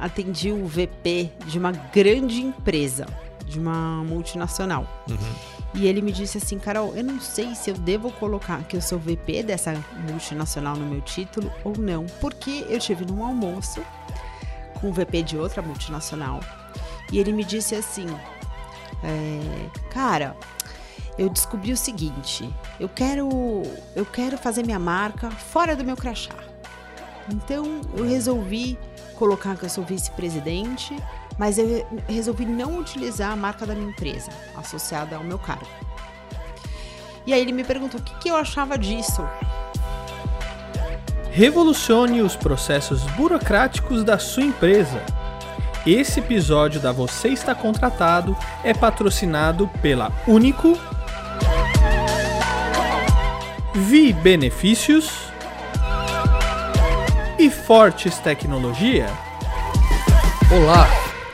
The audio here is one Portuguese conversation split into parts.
atendi o VP de uma grande empresa, de uma multinacional. Uhum. E ele me disse assim, Carol, eu não sei se eu devo colocar que eu sou VP dessa multinacional no meu título ou não, porque eu tive num almoço com o VP de outra multinacional e ele me disse assim, é, cara, eu descobri o seguinte, eu quero, eu quero fazer minha marca fora do meu crachá. Então eu resolvi colocar que eu sou vice-presidente, mas eu resolvi não utilizar a marca da minha empresa associada ao meu cargo. E aí ele me perguntou o que, que eu achava disso. Revolucione os processos burocráticos da sua empresa. Esse episódio da Você Está Contratado é patrocinado pela Único, Vi Benefícios e Fortes Tecnologia. Olá,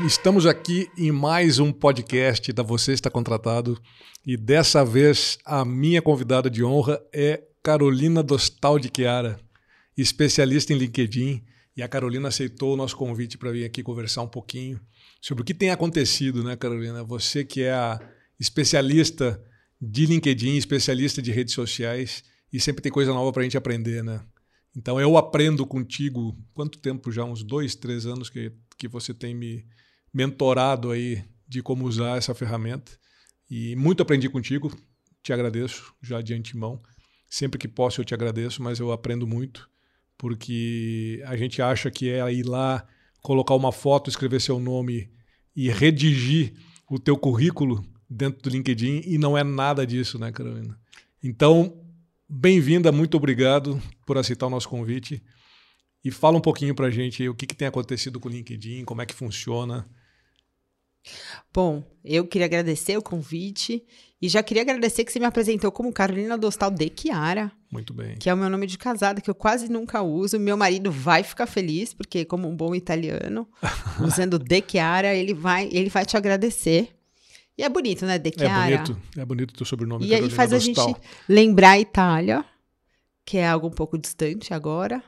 estamos aqui em mais um podcast da Você Está Contratado e dessa vez a minha convidada de honra é Carolina Dostal de Chiara, especialista em LinkedIn. E a Carolina aceitou o nosso convite para vir aqui conversar um pouquinho sobre o que tem acontecido, né, Carolina? Você que é a especialista de LinkedIn, especialista de redes sociais e sempre tem coisa nova para a gente aprender, né? Então eu aprendo contigo. Quanto tempo já? Uns dois, três anos que, que você tem me mentorado aí de como usar essa ferramenta. E muito aprendi contigo. Te agradeço já de antemão. Sempre que posso eu te agradeço, mas eu aprendo muito porque a gente acha que é ir lá, colocar uma foto, escrever seu nome e redigir o teu currículo dentro do LinkedIn e não é nada disso, né, Carolina? Então, bem-vinda, muito obrigado por aceitar o nosso convite e fala um pouquinho para a gente o que, que tem acontecido com o LinkedIn, como é que funciona. Bom, eu queria agradecer o convite e já queria agradecer que você me apresentou como Carolina Dostal de Chiara. Muito bem. Que é o meu nome de casada, que eu quase nunca uso. Meu marido vai ficar feliz, porque como um bom italiano, usando de Chiara, ele vai, ele vai te agradecer. E é bonito, né, de Chiara? É bonito, é bonito o teu sobrenome, E Carolina aí faz Dostal. a gente lembrar a Itália, que é algo um pouco distante agora,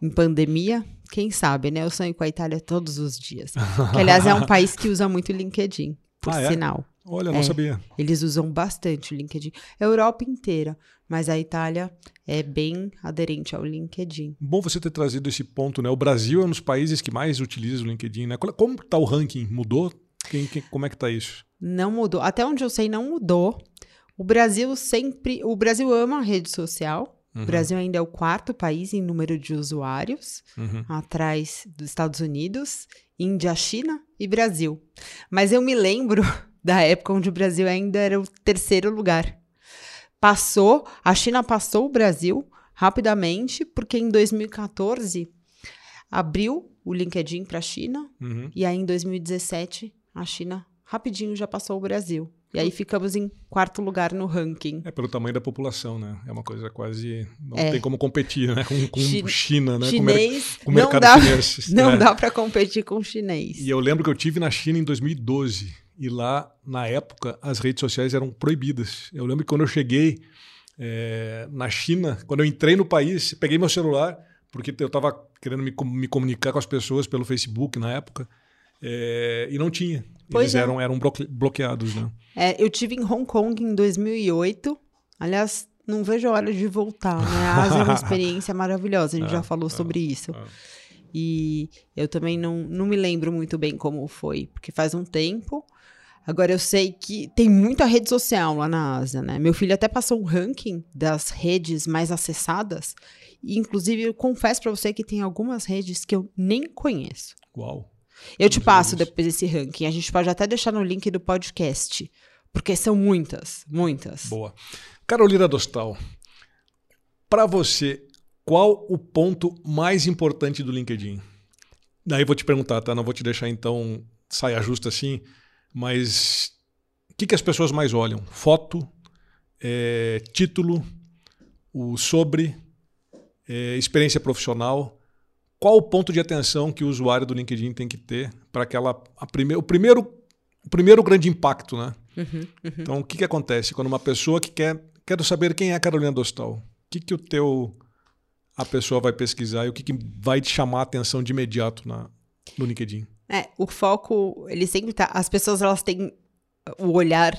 em pandemia. Quem sabe, né? Eu sonho com a Itália todos os dias. Que, aliás, é um país que usa muito o LinkedIn, por Ah, é? sinal. Olha, não É. sabia. Eles usam bastante o LinkedIn. A Europa inteira, mas a Itália é bem aderente ao LinkedIn. Bom você ter trazido esse ponto, né? O Brasil é um dos países que mais utiliza o LinkedIn, né? Como está o ranking? Mudou? Quem, quem- como é que está isso? Não mudou. Até onde eu sei, não mudou. O Brasil sempre. O Brasil ama a rede social. Uhum. O Brasil ainda é o quarto país em número de usuários, Uhum. atrás dos Estados Unidos, Índia, China e Brasil. Mas eu me lembro da época onde o Brasil ainda era o terceiro lugar. Passou, a China passou o Brasil rapidamente, porque em 2014 abriu o LinkedIn para a China Uhum. e aí em 2017 a China rapidinho já passou o Brasil. E aí ficamos em quarto lugar no ranking. É pelo tamanho da população, né? É uma coisa quase. Não É. tem como competir, né? Com, com Chi- China, né? Com, mer- Chinês com o não mercado dá, chinês. não né? dá para competir com o chinês. E eu lembro que eu tive na China em 2012 e lá, na época, as redes sociais eram proibidas. Eu lembro que quando eu cheguei eh, na China, quando eu entrei no país, peguei meu celular, porque eu estava querendo me, com- me comunicar com as pessoas pelo Facebook na época, eh, e não tinha. Pois Eles é. eram, eram bloque- bloqueados, né? É, eu tive em Hong Kong em 2008. Aliás, não vejo a hora de voltar, né? A Ásia é uma experiência maravilhosa, a gente já falou sobre isso. ah. E eu também não, não me lembro muito bem como foi, porque faz um tempo. Agora eu sei que tem muita rede social lá na Ásia, né? Meu filho até passou um ranking das redes mais acessadas. E, inclusive, eu confesso pra você que tem algumas redes que eu nem conheço. Uau. Eu te passo depois esse ranking. A gente pode até deixar no link do podcast. Porque são muitas, muitas. Boa. Carolina Dostal, para você, qual o ponto mais importante do LinkedIn? Daí eu vou te perguntar, tá? Não vou te deixar então saia justa assim, mas o que, que as pessoas mais olham? Foto, é, título, o sobre, é, experiência profissional. Qual o ponto de atenção que o usuário do LinkedIn tem que ter para aquela a prime, o primeiro o primeiro grande impacto, né? Uhum, uhum. Então, o que, que acontece quando uma pessoa que quer quero saber quem é a Carolina Dostal? O que, que o teu a pessoa vai pesquisar e o que, que vai te chamar a atenção de imediato na no LinkedIn? É, o foco, ele sempre tá. As pessoas elas têm o olhar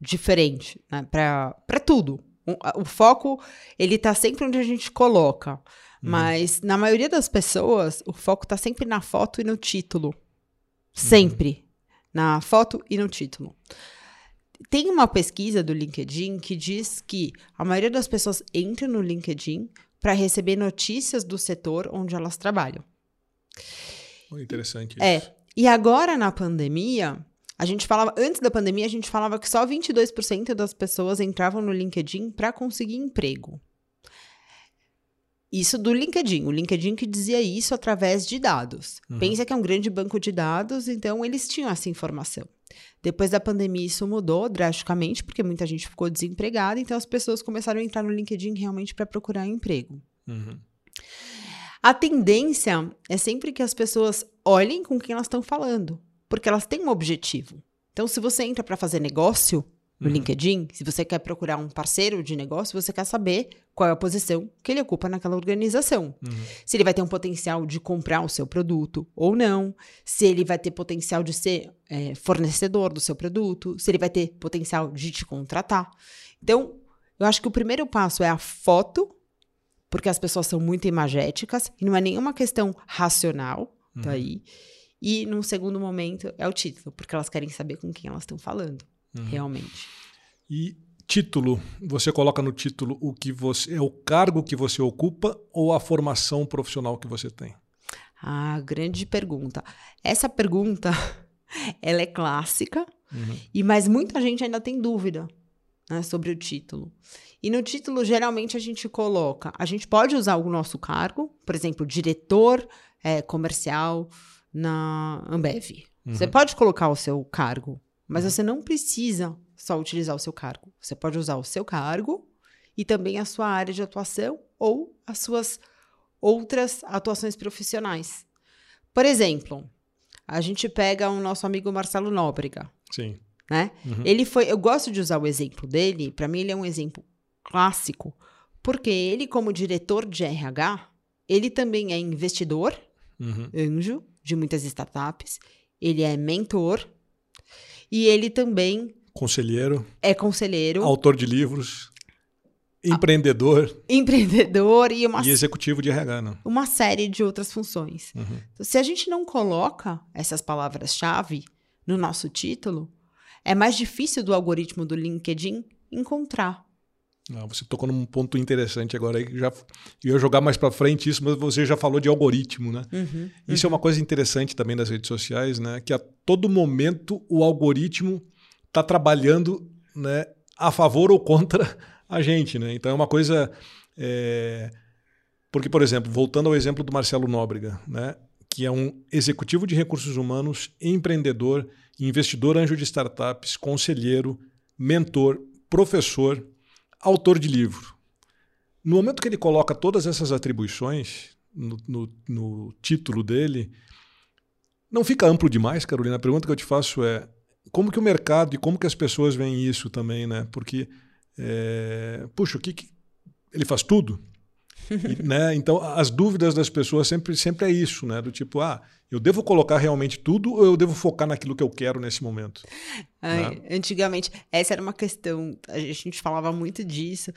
diferente, né? Pra tudo. O, o foco, ele tá sempre onde a gente coloca. Uhum. Mas na maioria das pessoas, o foco tá sempre na foto e no título. Sempre. Uhum. Na foto e no título. Tem uma pesquisa do LinkedIn que diz que a maioria das pessoas entra no LinkedIn para receber notícias do setor onde elas trabalham. interessante é, isso. É. E agora na pandemia, a gente falava, antes da pandemia, a gente falava que só 22% das pessoas entravam no LinkedIn para conseguir emprego. Isso do LinkedIn. O LinkedIn que dizia isso através de dados. Uhum. Pensa que é um grande banco de dados, então eles tinham essa informação. Depois da pandemia, isso mudou drasticamente, porque muita gente ficou desempregada, então as pessoas começaram a entrar no LinkedIn realmente para procurar emprego. Uhum. A tendência é sempre que as pessoas olhem com quem elas estão falando, porque elas têm um objetivo. Então, se você entra para fazer negócio, no uhum. LinkedIn, se você quer procurar um parceiro de negócio, você quer saber qual é a posição que ele ocupa naquela organização. Uhum. Se ele vai ter um potencial de comprar o seu produto ou não, se ele vai ter potencial de ser é, fornecedor do seu produto, se ele vai ter potencial de te contratar. Então, eu acho que o primeiro passo é a foto, porque as pessoas são muito imagéticas e não é nenhuma questão racional, tá uhum. tá aí. E num segundo momento é o título, porque elas querem saber com quem elas estão falando uhum. realmente. E título, você coloca no título o que você é o cargo que você ocupa ou a formação profissional que você tem? Ah, grande pergunta. Essa pergunta ela é clássica, uhum. e mas muita gente ainda tem dúvida né, sobre o título. E no título, geralmente, a gente coloca. A gente pode usar o nosso cargo, por exemplo, diretor é, comercial na Ambev. Uhum. Você pode colocar o seu cargo mas você não precisa só utilizar o seu cargo. Você pode usar o seu cargo e também a sua área de atuação ou as suas outras atuações profissionais. Por exemplo, a gente pega o nosso amigo Marcelo Nóbrega. Sim. Né? Uhum. Ele foi, eu gosto de usar o exemplo dele, para mim ele é um exemplo clássico, porque ele como diretor de RH, ele também é investidor, uhum. anjo de muitas startups, ele é mentor, e ele também. Conselheiro. É conselheiro. Autor de livros. Empreendedor. Empreendedor e uma. E executivo de RH, né? Uma série de outras funções. Uhum. Então, se a gente não coloca essas palavras-chave no nosso título, é mais difícil do algoritmo do LinkedIn encontrar. Não, você tocou num ponto interessante agora aí. Já ia jogar mais para frente isso, mas você já falou de algoritmo, né? Uhum, isso uhum. é uma coisa interessante também das redes sociais, né? Que a todo momento o algoritmo está trabalhando, né? A favor ou contra a gente, né? Então é uma coisa é... porque, por exemplo, voltando ao exemplo do Marcelo Nóbrega, né? Que é um executivo de recursos humanos, empreendedor, investidor anjo de startups, conselheiro, mentor, professor autor de livro. No momento que ele coloca todas essas atribuições no, no, no título dele, não fica amplo demais, Carolina? A pergunta que eu te faço é como que o mercado e como que as pessoas veem isso também, né? Porque, é, puxa, o que, que ele faz tudo? E, né? Então, as dúvidas das pessoas sempre, sempre é isso, né? Do tipo, ah, eu devo colocar realmente tudo ou eu devo focar naquilo que eu quero nesse momento? Ai, né? Antigamente, essa era uma questão, a gente falava muito disso,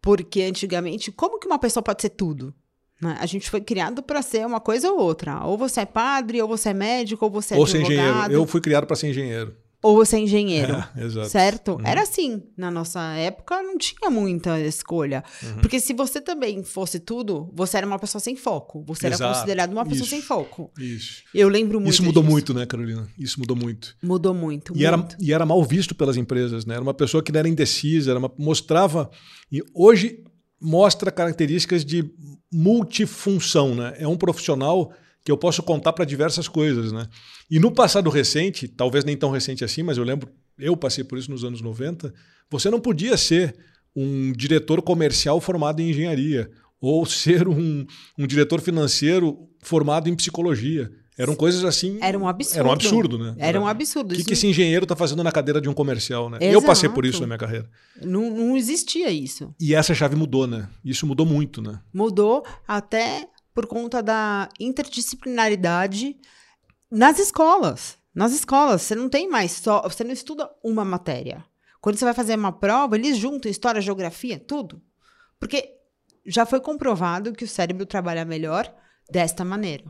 porque antigamente, como que uma pessoa pode ser tudo? Né? A gente foi criado para ser uma coisa ou outra. Ou você é padre, ou você é médico, ou você é ou advogado. Ser engenheiro. Eu fui criado para ser engenheiro ou você é engenheiro. É, exato. Certo? Uhum. Era assim. Na nossa época não tinha muita escolha. Uhum. Porque se você também fosse tudo, você era uma pessoa sem foco. Você exato. era considerado uma pessoa Isso. sem foco. Isso. Eu lembro muito. Isso mudou disso. muito, né, Carolina? Isso mudou muito. Mudou muito. E, muito. Era, e era mal visto pelas empresas, né? Era uma pessoa que não era indecisa, era uma, mostrava. E hoje mostra características de multifunção, né? É um profissional que eu posso contar para diversas coisas, né? E no passado recente, talvez nem tão recente assim, mas eu lembro, eu passei por isso nos anos 90, você não podia ser um diretor comercial formado em engenharia ou ser um, um diretor financeiro formado em psicologia. Eram coisas assim. Era um absurdo. Era um absurdo, né? Era um absurdo. O que, que esse engenheiro está fazendo na cadeira de um comercial, né? Exato. Eu passei por isso na minha carreira. Não, não existia isso. E essa chave mudou, né? Isso mudou muito, né? Mudou até por conta da interdisciplinaridade nas escolas. Nas escolas, você não tem mais só. Você não estuda uma matéria. Quando você vai fazer uma prova, eles juntam história, geografia, tudo. Porque já foi comprovado que o cérebro trabalha melhor desta maneira.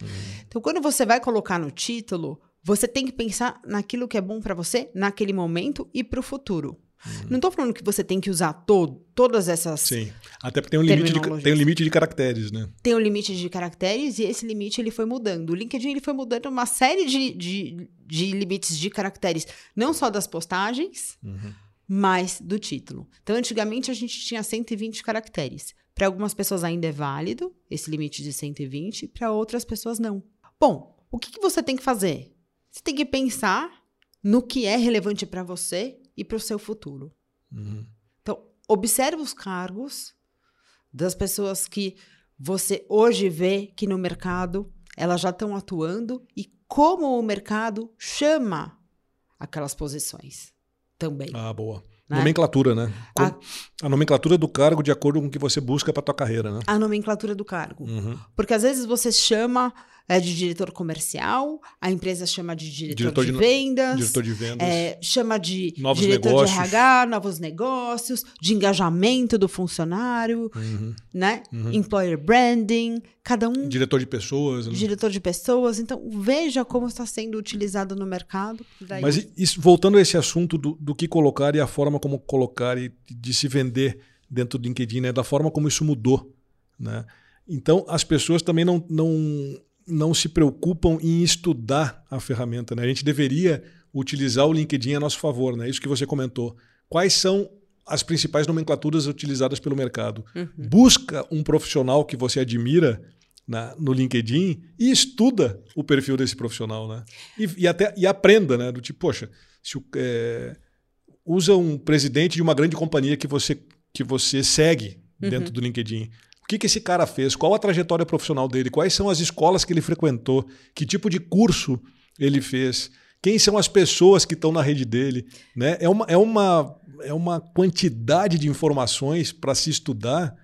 Uhum. Então, quando você vai colocar no título, você tem que pensar naquilo que é bom para você naquele momento e para o futuro. Uhum. Não estou falando que você tem que usar todo, todas essas. Sim. Até porque tem um, limite de, tem um limite de caracteres, né? Tem um limite de caracteres e esse limite ele foi mudando. O LinkedIn ele foi mudando uma série de, de, de limites de caracteres, não só das postagens, uhum. mas do título. Então, antigamente a gente tinha 120 caracteres. Para algumas pessoas ainda é válido esse limite de 120, para outras pessoas não. Bom, o que, que você tem que fazer? Você tem que pensar no que é relevante para você e para o seu futuro. Uhum. Então, observe os cargos das pessoas que você hoje vê que no mercado elas já estão atuando e como o mercado chama aquelas posições também. Ah, boa. Né? Nomenclatura, né? A, a, nomenclatura do cargo de acordo com o que você busca para tua carreira, né? A nomenclatura do cargo. Uhum. Porque às vezes você chama é de diretor comercial, a empresa chama de diretor, diretor de, de, vendas, diretor de vendas é, chama de novos diretor negócios. de RH, novos negócios, de engajamento do funcionário, uhum. né? Uhum. Employer branding, cada um. Diretor de pessoas. Né? Diretor de pessoas. Então, veja como está sendo utilizado no mercado. Daí... Mas isso, voltando a esse assunto do, do que colocar e a forma como colocar e de se vender dentro do LinkedIn, né? da forma como isso mudou. Né? Então, as pessoas também não, não não se preocupam em estudar a ferramenta. Né? A gente deveria utilizar o LinkedIn a nosso favor, né? isso que você comentou. Quais são as principais nomenclaturas utilizadas pelo mercado? Uhum. Busca um profissional que você admira na, no LinkedIn e estuda o perfil desse profissional. Né? E, e até, e aprenda, né? do tipo, poxa, se o, é, usa um presidente de uma grande companhia que você, que você segue dentro uhum. do LinkedIn que, que esse cara fez, qual a trajetória profissional dele, quais são as escolas que ele frequentou, que tipo de curso ele fez, quem são as pessoas que estão na rede dele. Né? É, uma, é, uma, é uma quantidade de informações para se estudar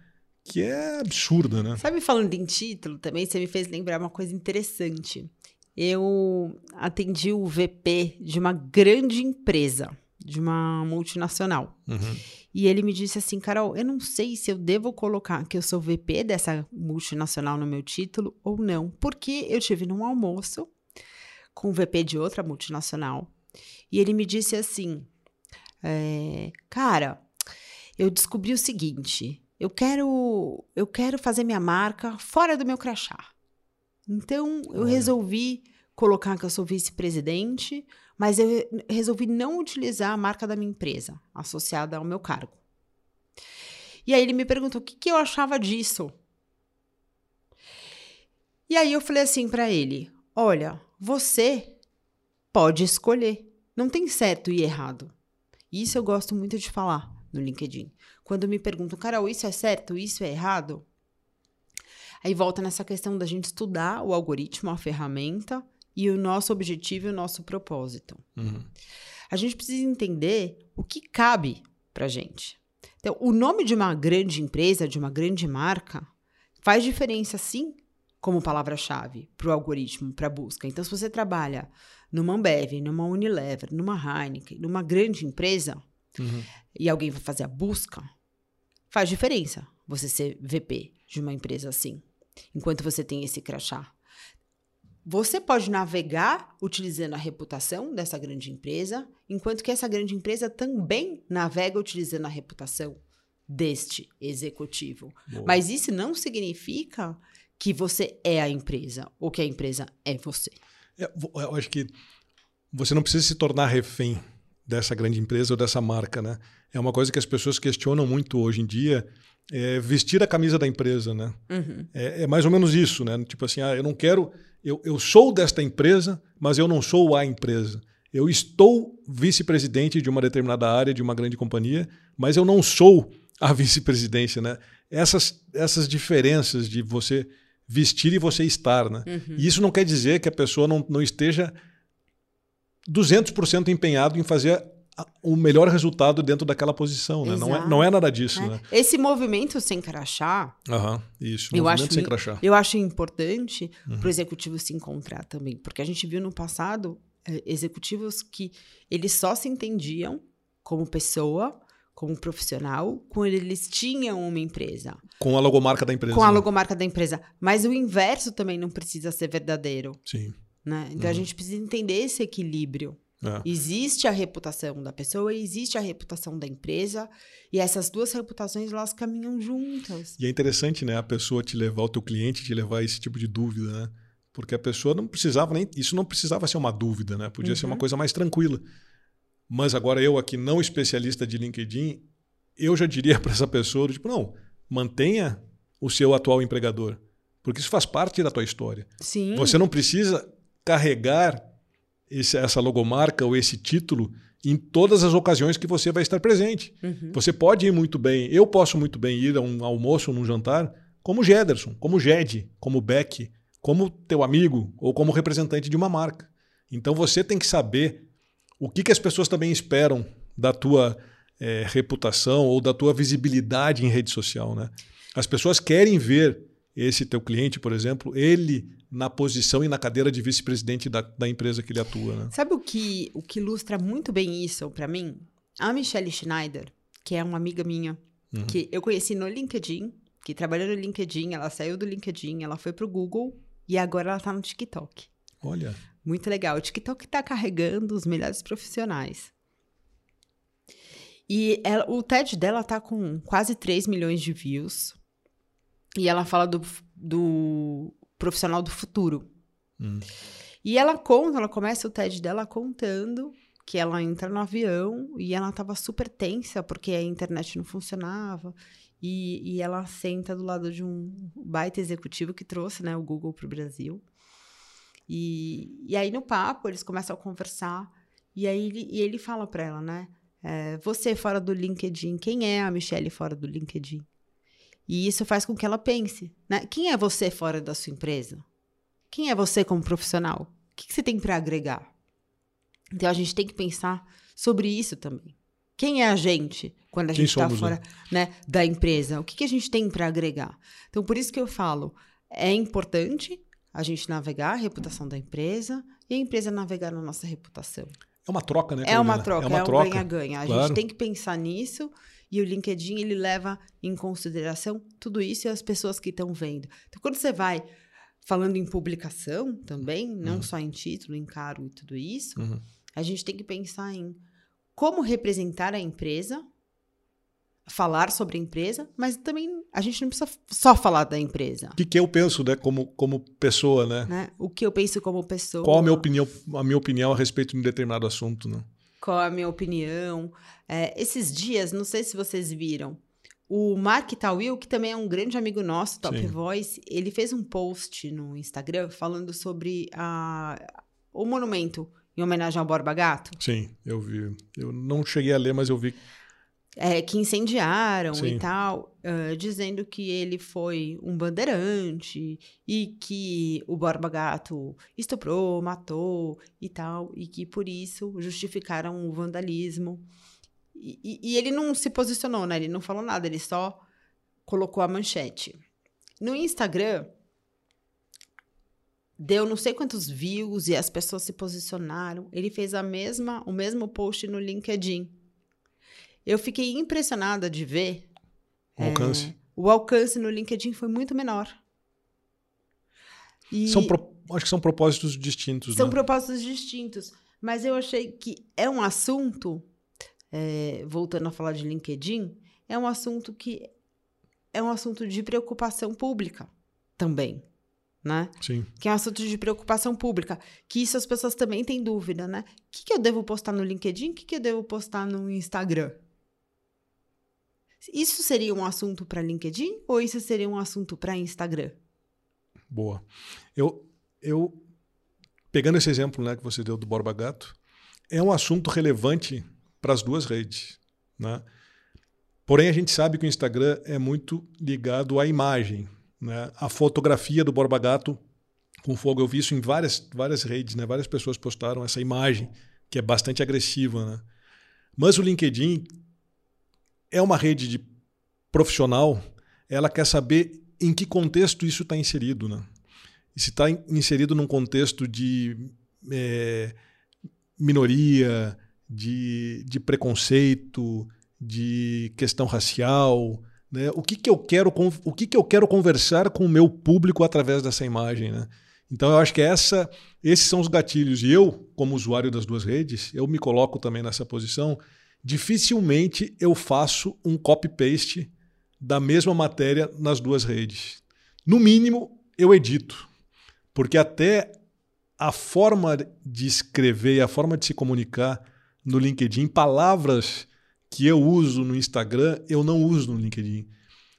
que é absurda. Né? Sabe, falando em título também, você me fez lembrar uma coisa interessante. Eu atendi o VP de uma grande empresa, de uma multinacional. Uhum. E ele me disse assim, Carol, eu não sei se eu devo colocar que eu sou VP dessa multinacional no meu título ou não, porque eu tive num almoço com o VP de outra multinacional e ele me disse assim, é, cara, eu descobri o seguinte, eu quero, eu quero fazer minha marca fora do meu crachá. Então eu resolvi colocar que eu sou vice-presidente mas eu resolvi não utilizar a marca da minha empresa associada ao meu cargo. E aí ele me perguntou o que, que eu achava disso. E aí eu falei assim para ele: olha, você pode escolher. Não tem certo e errado. Isso eu gosto muito de falar no LinkedIn. Quando me perguntam, Carol, isso é certo, isso é errado? Aí volta nessa questão da gente estudar o algoritmo, a ferramenta, e o nosso objetivo e o nosso propósito. Uhum. A gente precisa entender o que cabe para gente. Então, o nome de uma grande empresa, de uma grande marca, faz diferença sim como palavra-chave para o algoritmo, para a busca. Então, se você trabalha numa Ambev, numa Unilever, numa Heineken, numa grande empresa, uhum. e alguém vai fazer a busca, faz diferença você ser VP de uma empresa assim, enquanto você tem esse crachá. Você pode navegar utilizando a reputação dessa grande empresa, enquanto que essa grande empresa também navega utilizando a reputação deste executivo. Boa. Mas isso não significa que você é a empresa ou que a empresa é você. É, eu acho que você não precisa se tornar refém dessa grande empresa ou dessa marca, né? É uma coisa que as pessoas questionam muito hoje em dia, é vestir a camisa da empresa, né? Uhum. É, é, mais ou menos isso, né? Tipo assim, ah, eu não quero eu, eu sou desta empresa, mas eu não sou a empresa. Eu estou vice-presidente de uma determinada área, de uma grande companhia, mas eu não sou a vice-presidência, né? Essas, essas diferenças de você vestir e você estar, né? Uhum. E isso não quer dizer que a pessoa não, não esteja 200% empenhado em fazer o melhor resultado dentro daquela posição, né? Não é, não é nada disso, é. né? Esse movimento sem crachá. Aham, isso. Eu movimento acho, sem crachá. Eu acho importante uhum. para o executivo se encontrar também, porque a gente viu no passado é, executivos que eles só se entendiam como pessoa, como profissional, quando eles tinham uma empresa. Com a logomarca da empresa. Com a logomarca da empresa. Mas o inverso também não precisa ser verdadeiro. Sim. Né? Então uhum. a gente precisa entender esse equilíbrio. É. Existe a reputação da pessoa existe a reputação da empresa, e essas duas reputações elas caminham juntas. E é interessante, né, a pessoa te levar, o teu cliente te levar a esse tipo de dúvida, né? Porque a pessoa não precisava nem. Isso não precisava ser uma dúvida, né? Podia uhum. ser uma uhum. coisa mais tranquila. Mas agora eu, aqui, não especialista de LinkedIn, eu já diria para essa pessoa: tipo, não, mantenha o seu atual empregador. Porque isso faz parte da tua história. Sim. Você não precisa carregar esse, essa logomarca ou esse título em todas as ocasiões que você vai estar presente. Uhum. Você pode ir muito bem, eu posso muito bem ir a um almoço ou num jantar como Gederson, como Ged, como Beck, como teu amigo ou como representante de uma marca. Então você tem que saber o que, que as pessoas também esperam da tua é, reputação ou da tua visibilidade em rede social. Né? As pessoas querem ver esse teu cliente, por exemplo, ele na posição e na cadeira de vice-presidente da, da empresa que ele atua. Né? Sabe o que, o que ilustra muito bem isso para mim? A Michelle Schneider, que é uma amiga minha, uhum. que eu conheci no LinkedIn, que trabalhou no LinkedIn, ela saiu do LinkedIn, ela foi pro Google e agora ela tá no TikTok. Olha. Muito legal. O TikTok tá carregando os melhores profissionais. E ela, o TED dela tá com quase 3 milhões de views. E ela fala do, do profissional do futuro. Hum. E ela conta, ela começa o TED dela contando que ela entra no avião e ela estava super tensa porque a internet não funcionava. E, e, ela senta do lado de um baita executivo que trouxe né, o Google para o Brasil. E, e aí, no papo, eles começam a conversar. E aí ele, e ele fala para ela, né? É, você fora do LinkedIn, quem é a Michelle fora do LinkedIn? E isso faz com que ela pense, né? Quem é você fora da sua empresa? Quem é você como profissional? O que, que você tem para agregar? Então a gente tem que pensar sobre isso também. Quem é a gente quando a Quem gente está fora né? né, da empresa? O que, que a gente tem para agregar? Então, por isso que eu falo, é importante a gente navegar a reputação da empresa e a empresa navegar na nossa reputação. É uma troca, né? É uma troca, é, uma é um ganha-ganha. A claro. gente tem que pensar nisso e o LinkedIn, ele leva em consideração tudo isso e as pessoas que estão vendo. Então, quando você vai falando em publicação também, não uhum. só em título, em cargo e tudo isso, uhum. a gente tem que pensar em como representar a empresa, falar sobre a empresa, mas também a gente não precisa só falar da empresa. O que, que eu penso, né, como, como pessoa, né? né? O que eu penso como pessoa. Qual a minha opinião, a minha opinião a respeito de um determinado assunto, né? Qual a minha opinião. É, esses dias, não sei se vocês viram, o Mark Tawil, que também é um grande amigo nosso, Top Sim. Voice, ele fez um post no Instagram falando sobre a, o monumento em homenagem ao Borba Gato. Sim, eu vi. Eu não cheguei a ler, mas eu vi é, que incendiaram Sim. e tal, uh, dizendo que ele foi um bandeirante e que o Borba Gato estuprou, matou e tal, e que por isso justificaram o vandalismo. E, e, e ele não se posicionou, né? Ele não falou nada, ele só colocou a manchete. No Instagram, deu não sei quantos views e as pessoas se posicionaram. Ele fez a mesma, o mesmo post no LinkedIn. Eu fiquei impressionada de ver. O é, alcance. O alcance no LinkedIn foi muito menor. E são pro, acho que são propósitos distintos. São né? propósitos distintos. Mas eu achei que é um assunto, é, voltando a falar de LinkedIn, é um assunto que é um assunto de preocupação pública também. Né? Sim. Que é um assunto de preocupação pública. Que isso as pessoas também têm dúvida, né? O que, que eu devo postar no LinkedIn? O que, que eu devo postar no Instagram? Isso seria um assunto para LinkedIn ou isso seria um assunto para Instagram? Boa. Eu, eu pegando esse exemplo né, que você deu do Borba Gato, é um assunto relevante para as duas redes. Né? Porém, a gente sabe que o Instagram é muito ligado à imagem. Né? A fotografia do Borba Gato com fogo, eu vi isso em várias, várias redes, né? várias pessoas postaram essa imagem, que é bastante agressiva. Né? Mas o LinkedIn é uma rede de profissional, ela quer saber em que contexto isso está inserido. Né? E se está inserido num contexto de é, minoria, de, de preconceito, de questão racial, né? O que, que eu quero o que, que eu quero conversar com o meu público através dessa imagem, né? Então eu acho que essa, esses são os gatilhos. E eu, como usuário das duas redes, eu me coloco também nessa posição. Dificilmente eu faço um copy-paste da mesma matéria nas duas redes. No mínimo, eu edito. Porque até a forma de escrever, a forma de se comunicar no LinkedIn, palavras que eu uso no Instagram, eu não uso no LinkedIn.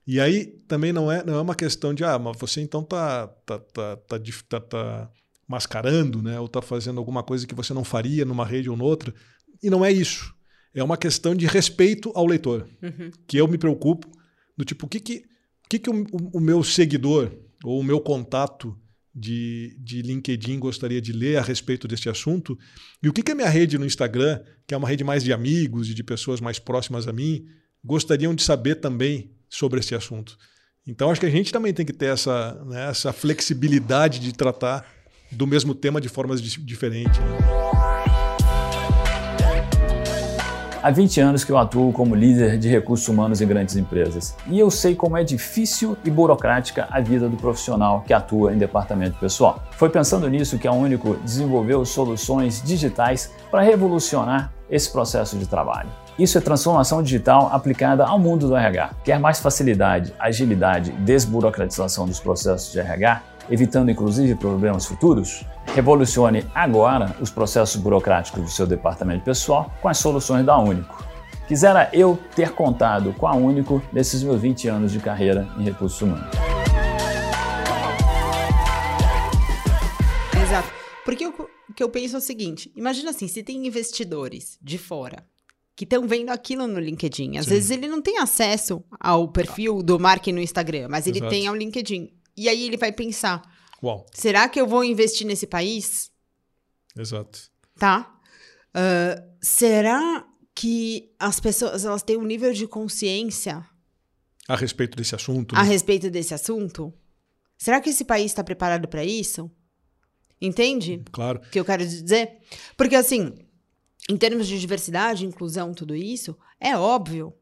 E aí também não é, não é uma questão de, ah, mas você então tá, tá, tá, tá, tá, tá mascarando, né? Ou tá fazendo alguma coisa que você não faria numa rede ou noutra. E não é isso. É uma questão de respeito ao leitor. Uhum. Que eu me preocupo do tipo, o que, que, o, que, que o, o meu seguidor ou o meu contato de, de LinkedIn gostaria de ler a respeito deste assunto? E o que, que a minha rede no Instagram, que é uma rede mais de amigos e de pessoas mais próximas a mim, gostariam de saber também sobre esse assunto? Então, acho que a gente também tem que ter essa, né, essa flexibilidade de tratar do mesmo tema de formas diferentes. Né? Há 20 anos que eu atuo como líder de recursos humanos em grandes empresas e eu sei como é difícil e burocrática a vida do profissional que atua em departamento pessoal. Foi pensando nisso que a Único desenvolveu soluções digitais para revolucionar esse processo de trabalho. Isso é transformação digital aplicada ao mundo do RH. Quer mais facilidade, agilidade desburocratização dos processos de RH? Evitando inclusive problemas futuros? Revolucione agora os processos burocráticos do seu departamento pessoal com as soluções da Único. Quisera eu ter contado com a Único nesses meus 20 anos de carreira em recursos humanos. Exato. Porque o que eu penso é o seguinte: imagina assim, se tem investidores de fora que estão vendo aquilo no LinkedIn. Às Sim. vezes ele não tem acesso ao perfil do Mark no Instagram, mas ele Exato. tem ao LinkedIn. E aí ele vai pensar: Uau. será que eu vou investir nesse país? Exato. Tá? Uh, será que as pessoas elas têm um nível de consciência a respeito desse assunto? Né? A respeito desse assunto? Será que esse país está preparado para isso? Entende? Claro. O que eu quero dizer? Porque, assim, em termos de diversidade, inclusão, tudo isso, é óbvio,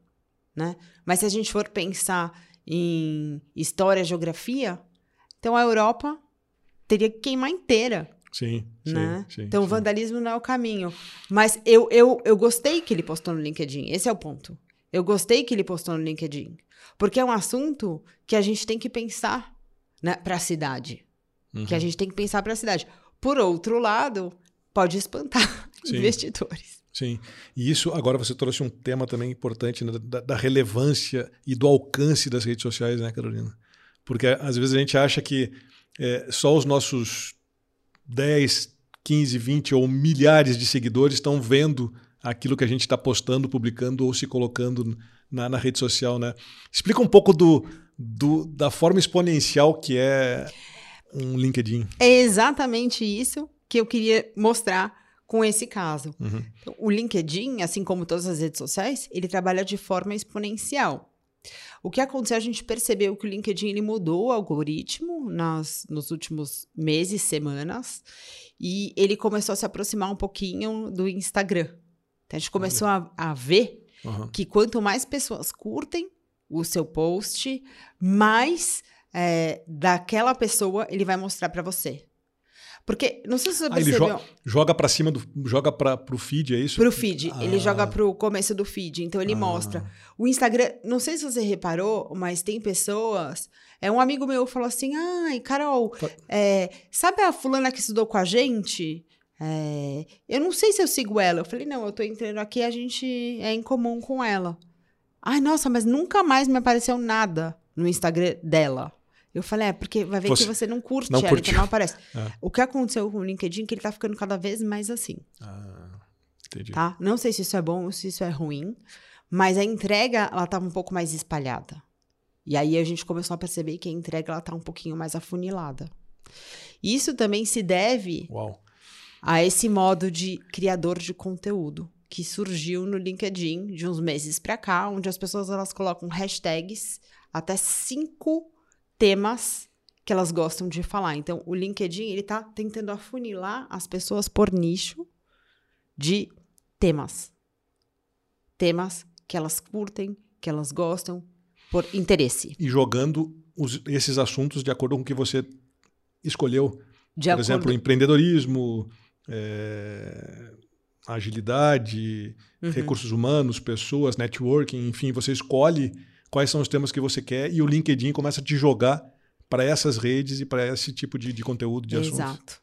né? Mas se a gente for pensar em história, geografia, então a Europa teria que queimar inteira. Sim, né? sim, sim Então sim. o vandalismo não é o caminho. Mas eu, eu, eu gostei que ele postou no LinkedIn. Esse é o ponto. Eu gostei que ele postou no LinkedIn. Porque é um assunto que a gente tem que pensar né, para a cidade. Uhum. Que a uhum. gente tem que pensar para a cidade. Por outro lado, pode espantar investidores. Sim, e isso agora você trouxe um tema também importante né, da, da, relevância e do alcance das redes sociais, né, Carolina? Porque às vezes a gente acha que é, só os nossos 10, 15, 20 ou milhares de seguidores estão vendo aquilo que a gente está postando, publicando ou se colocando na, na, rede social, né? Explica um pouco do, do, da forma exponencial que é um LinkedIn. É exatamente isso que eu queria mostrar com esse caso. Uhum. Então, o LinkedIn, assim como todas as redes sociais, ele trabalha de forma exponencial. O que aconteceu? A gente percebeu que o LinkedIn ele mudou o algoritmo nas, nos últimos meses, semanas, e ele começou a se aproximar um pouquinho do Instagram. Então a gente começou a, a, ver uhum. que quanto mais pessoas curtem o seu post, mais é, daquela pessoa ele vai mostrar para você. Porque, não sei se você ah. Ele joga, para cima, do, joga para o feed, é isso? Para o feed. Ah. Ele joga para o começo do feed. Então, ele ah. mostra. O Instagram, não sei se você reparou, mas tem pessoas... É um amigo meu falou assim, ai, Carol, é, sabe a fulana que estudou com a gente? É, eu não sei se eu sigo ela. Eu falei, não, eu tô entrando aqui, a gente é em comum com ela. Ai, nossa, mas nunca mais me apareceu nada no Instagram dela. Eu falei, é, porque vai ver você que você não curte não ela, então não aparece. É. O que aconteceu com o LinkedIn é que ele tá ficando cada vez mais assim. Ah, entendi. Tá? Não sei se isso é bom ou se isso é ruim, mas a entrega, ela tava um pouco mais espalhada. E aí a gente começou a perceber que a entrega, ela tá um pouquinho mais afunilada. Isso também se deve Uau. a esse modo de criador de conteúdo. que surgiu no LinkedIn de uns meses para cá, onde as pessoas elas colocam hashtags até cinco temas que elas gostam de falar. Então, o LinkedIn ele está tentando afunilar as pessoas por nicho de temas, temas que elas curtem, que elas gostam, por interesse. E jogando os, esses assuntos de acordo com o que você escolheu. De Por acordo- exemplo, empreendedorismo, é, agilidade, Uhum. recursos humanos, pessoas, networking, enfim, você escolhe quais são os temas que você quer e o LinkedIn começa a te jogar para essas redes e para esse tipo de, de conteúdo, de assuntos. Exato.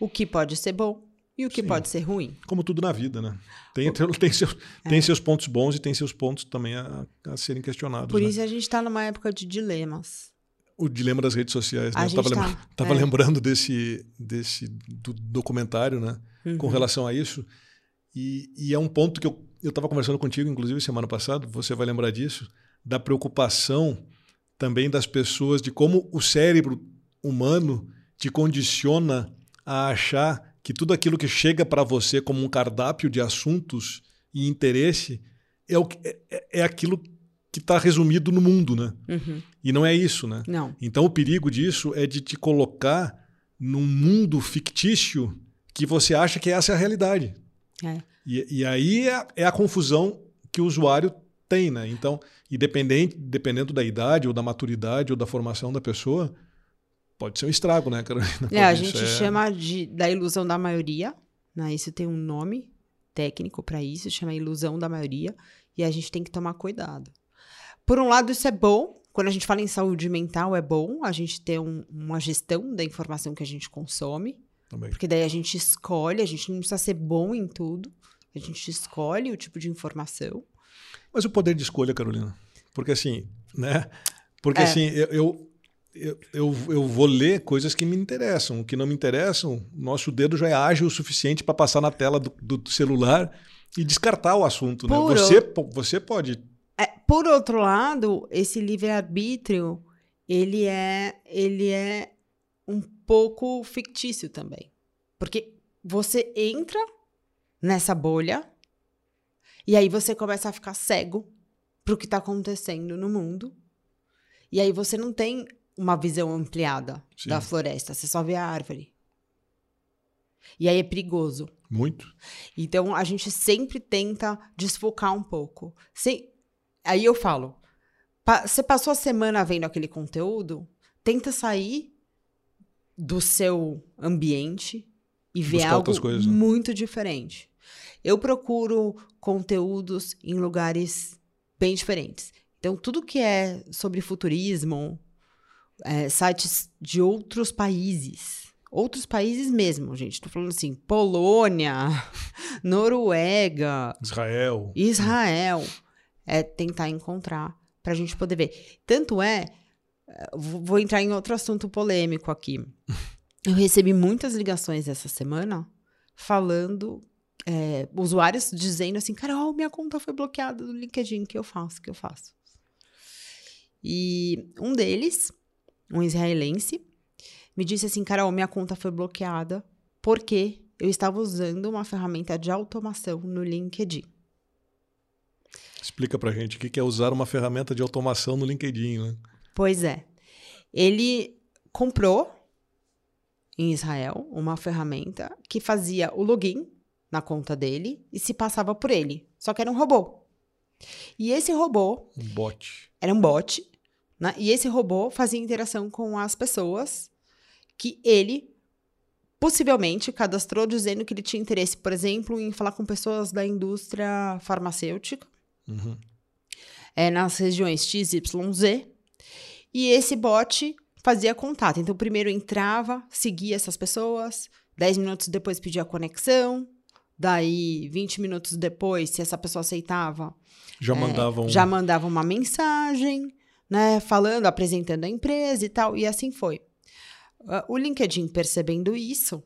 O que pode ser bom e o que Sim. pode ser ruim. Como tudo na vida, né? Tem, tem, seus, É. tem seus pontos bons e tem seus pontos também a, a serem questionados. Por né? isso a gente está numa época de dilemas. O dilema das redes sociais. Né? A Eu tava, gente tá- lembra- é. lembrando desse, desse do documentário, né? Com Uhum. relação a isso. E, e é um ponto que eu eu estava conversando contigo, inclusive, semana passada, você vai lembrar disso, da preocupação também das pessoas de como o cérebro humano te condiciona a achar que tudo aquilo que chega para você como um cardápio de assuntos e interesse é, o, é, é- é aquilo que está resumido no mundo, né? Uhum. E não é isso, né? Não. Então o perigo disso é de te colocar num mundo fictício que você acha que essa é a realidade. É. E, e aí é, é a confusão que o usuário tem, né? Então, e dependente, dependendo da idade, ou da maturidade, ou da formação da pessoa, pode ser um estrago, né, Carolina? É, a gente é- chama de, da ilusão da maioria, né? Isso tem um nome técnico para isso, chama ilusão da maioria, e a gente tem que tomar cuidado. Por um lado, isso é bom, quando a gente fala em saúde mental, é bom a gente ter um- uma gestão da informação que a gente consome, Também. porque daí a gente escolhe, a gente não precisa ser bom em tudo, a gente escolhe o tipo de informação. Mas o poder de escolha, Carolina. Porque assim, né? Porque É. assim, eu, eu, eu, eu, eu vou ler coisas que me interessam. O que não me interessam, nosso dedo já é ágil o suficiente para passar na tela do, do celular e descartar o assunto. Né? Você, você pode. É, por outro lado, esse livre-arbítrio, ele é, ele é um pouco fictício também. Porque você entra nessa bolha e aí você começa a ficar cego pro que tá acontecendo no mundo. E aí você não tem uma visão ampliada Sim. da floresta, você só vê a árvore. E aí é perigoso. Muito. Então a gente sempre tenta desfocar um pouco. Se- Aí eu falo, pa- você passou a semana vendo aquele conteúdo, tenta sair do seu ambiente e ver Buscar algo coisas, né? muito diferente. Eu procuro conteúdos em lugares bem diferentes. Então, tudo que é sobre futurismo, é, sites de outros países. Outros países mesmo, gente. Tô falando assim, Polônia, Noruega, Israel. Israel. É tentar encontrar pra gente poder ver. Tanto é, vou entrar em outro assunto polêmico aqui. Eu recebi muitas ligações essa semana falando, é, usuários dizendo assim, Carol, minha conta foi bloqueada do LinkedIn, o que eu faço, o que eu faço? E um deles, um israelense, me disse assim, Carol, minha conta foi bloqueada porque eu estava usando uma ferramenta de automação no LinkedIn. Explica pra gente o que que é usar uma ferramenta de automação no LinkedIn, né? Pois é. Ele comprou em Israel uma ferramenta que fazia o login na conta dele e se passava por ele. Só que era um robô. E esse robô Um bot. era um bot, né? E esse robô fazia interação com as pessoas que ele possivelmente cadastrou dizendo que ele tinha interesse, por exemplo, em falar com pessoas da indústria farmacêutica Uhum. é, nas regiões X, Y, Z. E esse bot fazia contato. Então, primeiro entrava, seguia essas pessoas, 10 minutos depois pedia conexão, daí 20 minutos depois, se essa pessoa aceitava, Já mandavam. É, já mandava uma mensagem, né, falando, apresentando a empresa e tal, e assim foi. Ah, O LinkedIn, percebendo isso,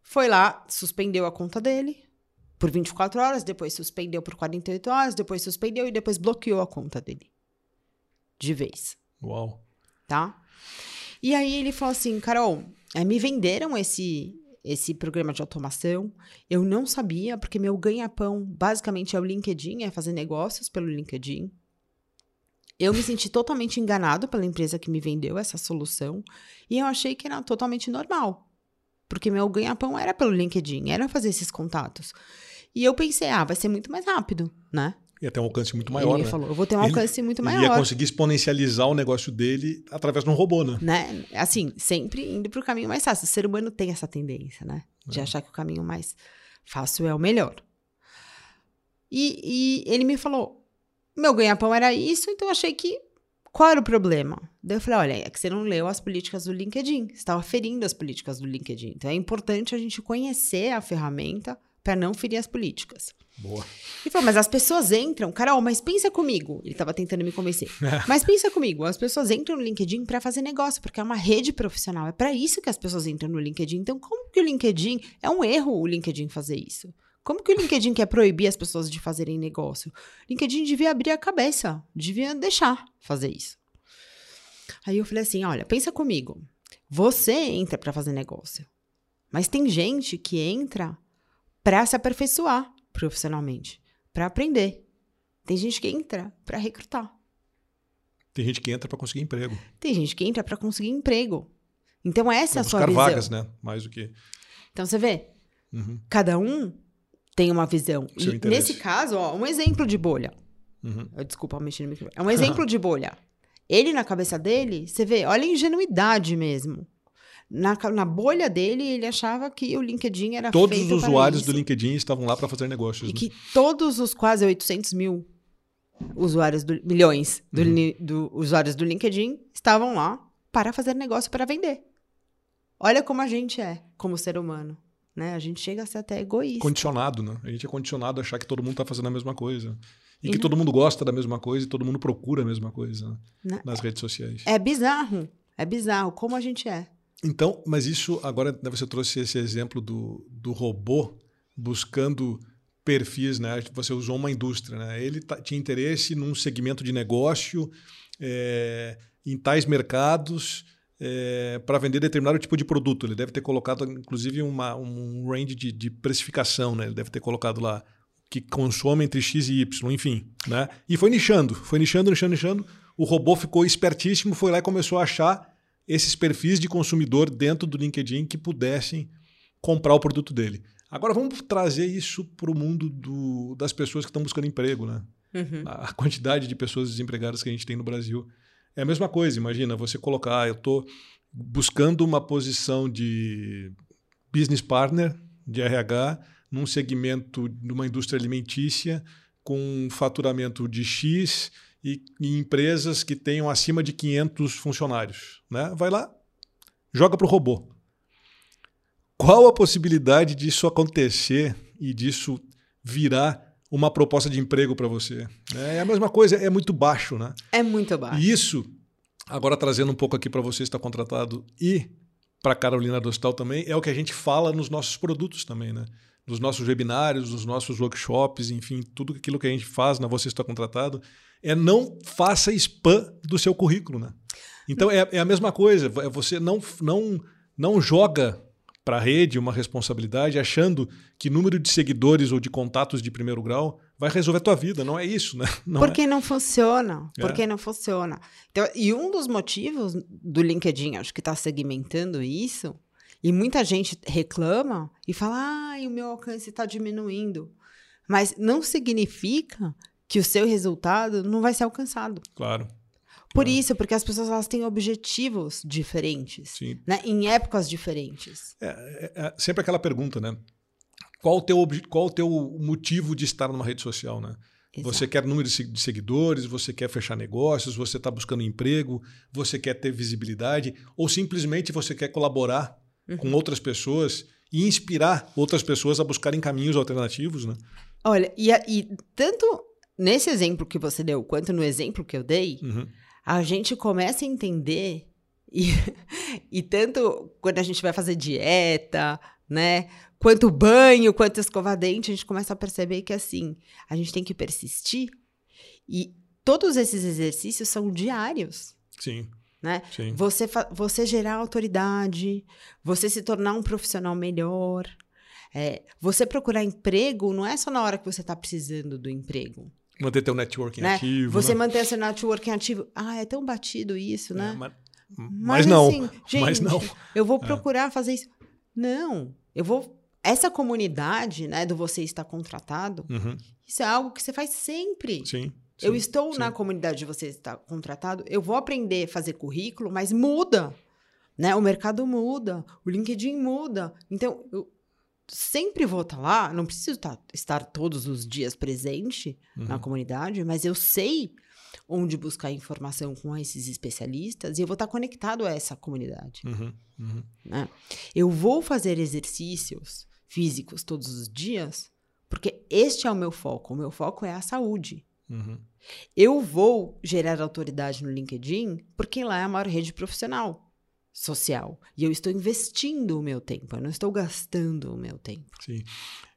foi lá, suspendeu a conta dele por 24 horas, depois suspendeu por 48 horas, depois suspendeu e depois bloqueou a conta dele. De vez, Uau. tá? E aí ele falou assim, Carol, eh, me venderam esse esse programa de automação. Eu não sabia, porque meu ganha-pão basicamente é o LinkedIn, é fazer negócios pelo LinkedIn. Eu me senti totalmente enganado pela empresa que me vendeu essa solução e eu achei que era totalmente normal, porque meu ganha-pão era pelo LinkedIn, era fazer esses contatos. E eu pensei, ah, vai ser muito mais rápido, né? Ia ter um alcance muito maior, ele né? falou, eu vou ter um Ele- alcance muito Ele maior. ia conseguir exponencializar o negócio dele através de um robô, né? né? Assim, sempre indo para o caminho mais fácil. O ser humano tem essa tendência, né? De É. achar que o caminho mais fácil é o melhor. E, e ele me falou: meu ganha-pão era isso, então eu achei que. Qual era o problema? Daí eu falei: olha, é que você não leu as políticas do LinkedIn. Você estava ferindo as políticas do LinkedIn. Então é importante a gente conhecer a ferramenta para não ferir as políticas. Boa. Ele falou, mas as pessoas entram, Carol, mas pensa comigo. Ele estava tentando me convencer. mas pensa comigo, as pessoas entram no LinkedIn para fazer negócio, porque é uma rede profissional. É para isso que as pessoas entram no LinkedIn. Então, como que o LinkedIn é um erro o LinkedIn fazer isso? Como que o LinkedIn quer proibir as pessoas de fazerem negócio? O LinkedIn devia abrir a cabeça, devia deixar fazer isso. Aí eu falei assim, olha, pensa comigo. Você entra para fazer negócio, mas tem gente que entra para se aperfeiçoar profissionalmente, para aprender. Tem gente que entra para recrutar. Tem gente que entra para conseguir emprego. Tem gente que entra para conseguir emprego. Então essa é a sua buscar visão. vagas, né? Mais do que. Então você vê, Uhum, cada um tem uma visão. Seu E interesse. nesse caso, ó, um exemplo de bolha. uhum. Eu, Desculpa mexer no microfone. É um exemplo de bolha. Ele, na cabeça dele, você vê, olha a ingenuidade mesmo. Na, na bolha dele, ele achava que o LinkedIn era Todos os usuários do LinkedIn estavam lá para fazer negócios. E né? que todos os quase 800 mil usuários do, milhões do, Uhum. do usuários do LinkedIn estavam lá para fazer negócio para vender. Olha como a gente é, como ser humano. Né? A gente chega a ser até egoísta. Condicionado, né? A gente é condicionado a achar que todo mundo está fazendo a mesma coisa. E, E que não- todo mundo gosta da mesma coisa e todo mundo procura a mesma coisa né? Né? nas redes sociais. É bizarro. É bizarro como a gente é. Então, mas isso, agora né, você trouxe esse exemplo do, do robô buscando perfis, né? Você usou uma indústria, né? Ele tá- tinha interesse num segmento de negócio, é, em tais mercados, para vender determinado tipo de produto. Ele deve ter colocado, inclusive, uma, um range de, de precificação, né? Ele deve ter colocado lá que consome entre X e Y, enfim, né? E foi nichando, foi nichando, nichando, nichando. O robô ficou espertíssimo, foi lá e começou a achar esses perfis de consumidor dentro do LinkedIn que pudessem comprar o produto dele. Agora vamos trazer isso para o mundo do- das pessoas que estão buscando emprego, né? Uhum. A quantidade de pessoas desempregadas que a gente tem no Brasil é a mesma coisa. Imagina você colocar, ah, eu estou buscando uma posição de business partner de RH num segmento de uma indústria alimentícia com um faturamento de X e, e empresas que tenham acima de 500 funcionários, né? Vai lá, joga para o robô. Qual a possibilidade disso acontecer e disso virar uma proposta de emprego para você? É a mesma coisa, é muito baixo, né? É muito baixo. E isso, agora trazendo um pouco aqui para você estar contratado e para Carolina Dostal também, é o que a gente fala nos nossos produtos também, né? Nos nossos webinários, nos nossos workshops, enfim, tudo aquilo que a gente faz na Você Está Contratado, é não faça spam do seu currículo, né? Então é, é a mesma coisa, é você não, não, não joga para a rede uma responsabilidade achando que número de seguidores ou de contatos de primeiro grau vai resolver a tua vida, não é isso, né? Não é. Porque não funciona. É. Porque não funciona. Então, e um dos motivos do LinkedIn, acho que está segmentando isso, e muita gente reclama e fala: ah, o meu alcance está diminuindo. Mas não significa que o seu resultado não vai ser alcançado. Claro, Por Claro. isso, porque as pessoas elas têm objetivos diferentes, sim. né? em épocas diferentes. É, é sempre aquela pergunta, né? Qual o teu, qual o teu motivo de estar numa rede social, né? Você quer número de se- de seguidores, você quer fechar negócios, você está buscando emprego, você quer ter visibilidade, ou simplesmente você quer colaborar com outras pessoas e inspirar outras pessoas a buscarem caminhos alternativos, né? Olha, e, e tanto nesse exemplo que você deu, quanto no exemplo que eu dei, Uhum. a gente começa a entender, e, e tanto quando a gente vai fazer dieta, né? Quanto banho, quanto escovar dente, a gente começa a perceber que assim, a gente tem que persistir. E todos esses exercícios são diários. Sim. né? Sim. Você, você gerar autoridade, você se tornar um profissional melhor. É, você procurar emprego não é só na hora que você está precisando do emprego. Manter teu networking Né? ativo. você né? manter seu networking ativo. Ah, é tão batido isso, né? É, mas, Mas, mas não. assim, gente, mas não. É. eu vou procurar fazer isso. Não, eu vou. Essa comunidade, né, do você estar contratado, Uhum. isso é algo que você faz sempre. Sim. Eu sim, estou sim. na comunidade de você estar contratado, eu vou aprender a fazer currículo, mas muda. Né? O mercado muda, o LinkedIn muda. Então, eu sempre vou estar lá, não preciso tá- estar todos os dias presente na Uhum. comunidade, mas eu sei onde buscar informação com esses especialistas e eu vou estar conectado a essa comunidade. Uhum. Uhum. né? Eu vou fazer exercícios físicos todos os dias, porque este é o meu foco. O meu foco é a saúde. Uhum. Eu vou gerar autoridade no LinkedIn porque lá é a maior rede profissional social. E eu estou investindo o meu tempo, eu não estou gastando o meu tempo. Sim.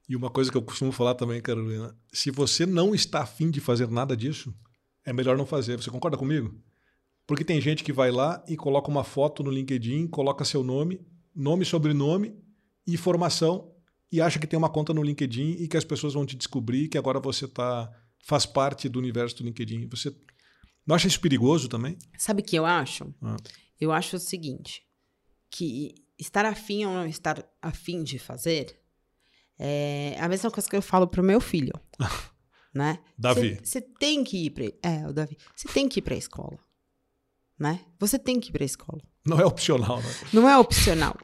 E uma coisa que eu costumo falar também, Carolina, se você não está afim de fazer nada disso, é melhor não fazer. Você concorda comigo? Porque tem gente que vai lá e coloca uma foto no LinkedIn, coloca seu nome, nome, sobrenome e formação e acha que tem uma conta no LinkedIn e que as pessoas vão te descobrir que agora você tá faz parte do universo do LinkedIn. Você não acha isso perigoso também? Sabe o que eu acho? Ah. Eu acho o seguinte, que estar afim ou não estar afim de fazer é a mesma coisa que eu falo pro meu filho, né? Davi. Você tem que ir para é, o Davi. Você tem que ir para a escola, né? Você tem que ir para a escola. Não é opcional, né? Não é opcional,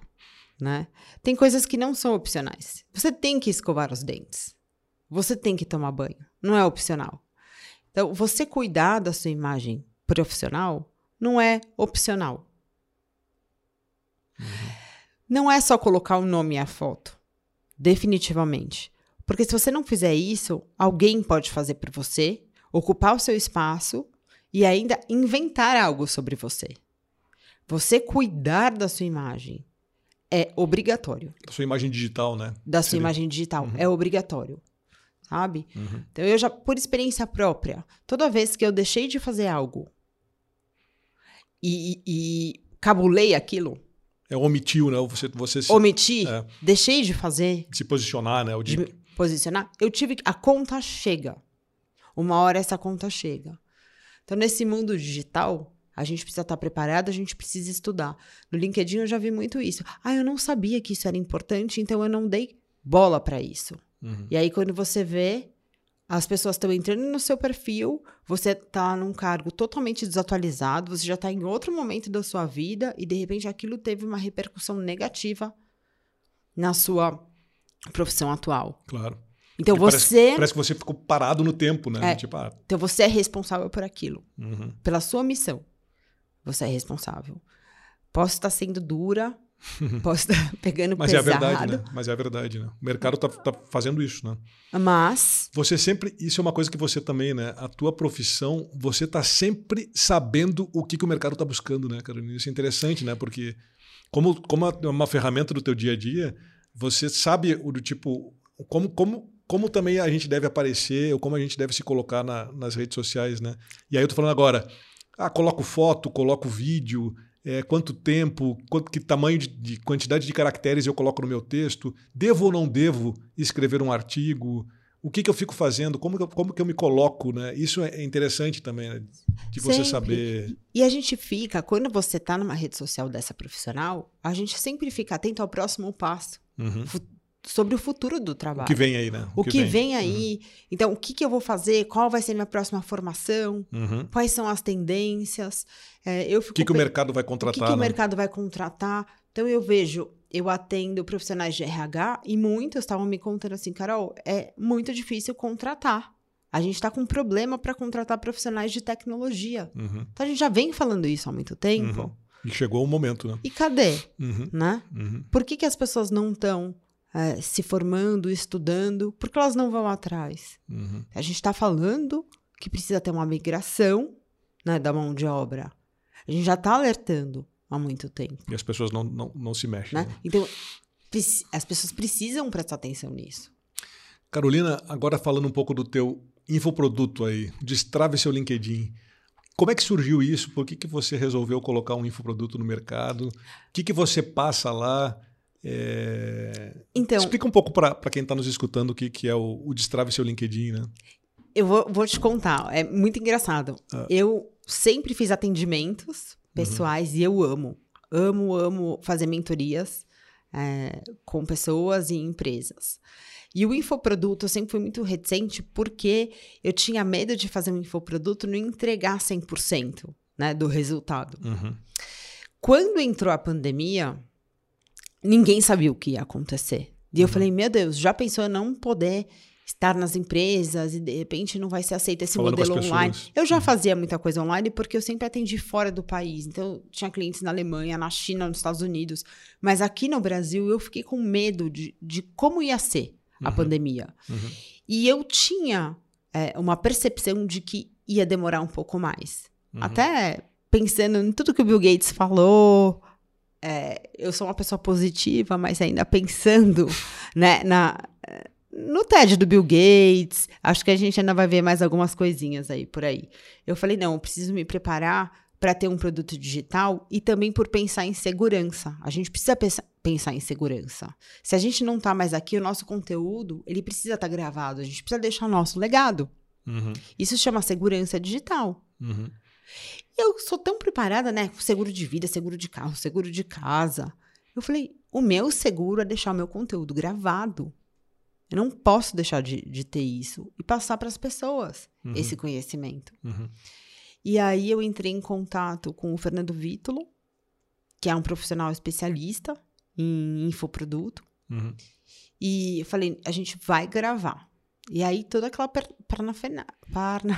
né? Tem coisas que não são opcionais. Você tem que escovar os dentes. Você tem que tomar banho. Não é opcional. Então, você cuidar da sua imagem profissional não é opcional. Não é só colocar o nome e a foto. Definitivamente. Porque se você não fizer isso, alguém pode fazer por você, ocupar o seu espaço e ainda inventar algo sobre você. Você cuidar da sua imagem é obrigatório. A sua imagem digital, né? Da sua Seria- imagem digital é obrigatório. Sabe? Uhum. Então eu já, por experiência própria, toda vez que eu deixei de fazer algo e, e- cabulei aquilo, É omitiu, né? Você, você se, omiti, é. deixei de fazer, se posicionar, né? De de, me posicionar, eu tive que. A conta chega. Uma hora essa conta chega. Então, nesse mundo digital, a gente precisa estar preparado, a gente precisa estudar. No LinkedIn eu já vi muito isso. Ah, eu não sabia que isso era importante, então eu não dei bola para isso. Uhum. E aí, quando você vê, as pessoas estão entrando no seu perfil, você tá num cargo totalmente desatualizado, você já tá em outro momento da sua vida e de repente aquilo teve uma repercussão negativa na sua profissão atual. Claro. Então E parece- você, Parece, que você ficou parado no tempo, né? É. Tipo, ah, então você é responsável por aquilo, uhum. pela sua missão. Você é responsável. Posso estar sendo dura, posso estar pegando Mas é a pesado, verdade, né? Mas é a verdade, né? O mercado tá, tá fazendo isso, né? mas Você sempre, isso é uma coisa que você também, né? A tua profissão, você tá sempre sabendo o que, que o mercado tá buscando, né, Carolina? Isso é interessante, né? Porque como, como é uma ferramenta do teu dia a dia, você sabe o do tipo, como, como, como também a gente deve aparecer, ou como a gente deve se colocar na- nas redes sociais, né? E aí eu tô falando agora, ah, coloco foto, coloco vídeo, é, quanto tempo, quanto, que tamanho de, de quantidade de caracteres eu coloco no meu texto, devo ou não devo escrever um artigo, o que, que eu fico fazendo, como que eu, como que eu me coloco, né? Isso é interessante também, né? De você Sempre. saber. E a gente fica, quando você tá numa rede social dessa profissional, a gente sempre fica atento ao próximo passo, Uhum. Sobre o futuro do O trabalho. que vem aí, né? O que vem aí. Então, o que, que eu vou fazer? Qual vai ser minha próxima formação? Uhum. Quais são as tendências? É, eu O fico que, que o mercado vai o que, contratar? que o né? mercado vai contratar? Então, eu vejo, eu atendo profissionais de RH e muitos estavam me contando assim, Carol, é muito difícil contratar. A gente está com um problema para contratar profissionais de tecnologia. Uhum. Então, a gente já vem falando isso há muito tempo. Uhum. E chegou o momento, né? E cadê? Uhum. Né? Uhum. Por que, que as pessoas não estão se formando, estudando? Porque elas não vão atrás. Uhum. A gente está falando que precisa ter uma migração né, da mão de obra. A gente já está alertando há muito tempo. E as pessoas não, não, não se mexem. Né? né? Então, as pessoas precisam prestar atenção nisso. Carolina, agora falando um pouco do teu infoproduto aí, destrave seu LinkedIn. como é que surgiu isso? Por que, que você resolveu colocar um infoproduto no mercado? O que, que você passa lá? É... Então, Explica um pouco para quem está nos escutando o que, que é o, o Destrave Seu LinkedIn, né? eu vou, vou te contar. É muito engraçado. Ah. Eu sempre fiz atendimentos pessoais e eu amo. Amo, amo fazer mentorias é, com pessoas e empresas. E o infoproduto eu sempre fui muito reticente porque eu tinha medo de fazer um infoproduto e não entregar 100% né, do resultado. Uhum. Quando entrou a pandemia, ninguém sabia o que ia acontecer. E eu falei, meu Deus, já pensou em não poder estar nas empresas e de repente não vai ser aceito esse Falando modelo online? Eu já fazia muita coisa online porque eu sempre atendi fora do país. Então, eu tinha clientes na Alemanha, na China, nos Estados Unidos. Mas aqui no Brasil, eu fiquei com medo de, de como ia ser a pandemia. Uhum. E eu tinha é, uma percepção de que ia demorar um pouco mais. Uhum. Até pensando em tudo que o Bill Gates falou. É, eu sou uma pessoa positiva, mas ainda pensando né, na, no TED do Bill Gates. Acho que a gente ainda vai ver mais algumas coisinhas aí por aí. Eu falei, não, eu preciso me preparar para ter um produto digital e também por pensar em segurança. A gente precisa pensa- pensar em segurança. Se a gente não tá mais aqui, o nosso conteúdo, ele precisa estar gravado. A gente precisa deixar o nosso legado. Uhum. Isso se chama segurança digital. Uhum. Eu sou tão preparada, né? Seguro de vida, seguro de carro, seguro de casa. Eu falei, o meu seguro é deixar o meu conteúdo gravado. Eu não posso deixar de, de ter isso e passar para as pessoas Uhum. esse conhecimento. Uhum. E aí eu entrei em contato com o Fernando Vítulo, que é um profissional especialista em infoproduto. Uhum. E eu falei, a gente vai gravar. E aí toda aquela parnafena- parna-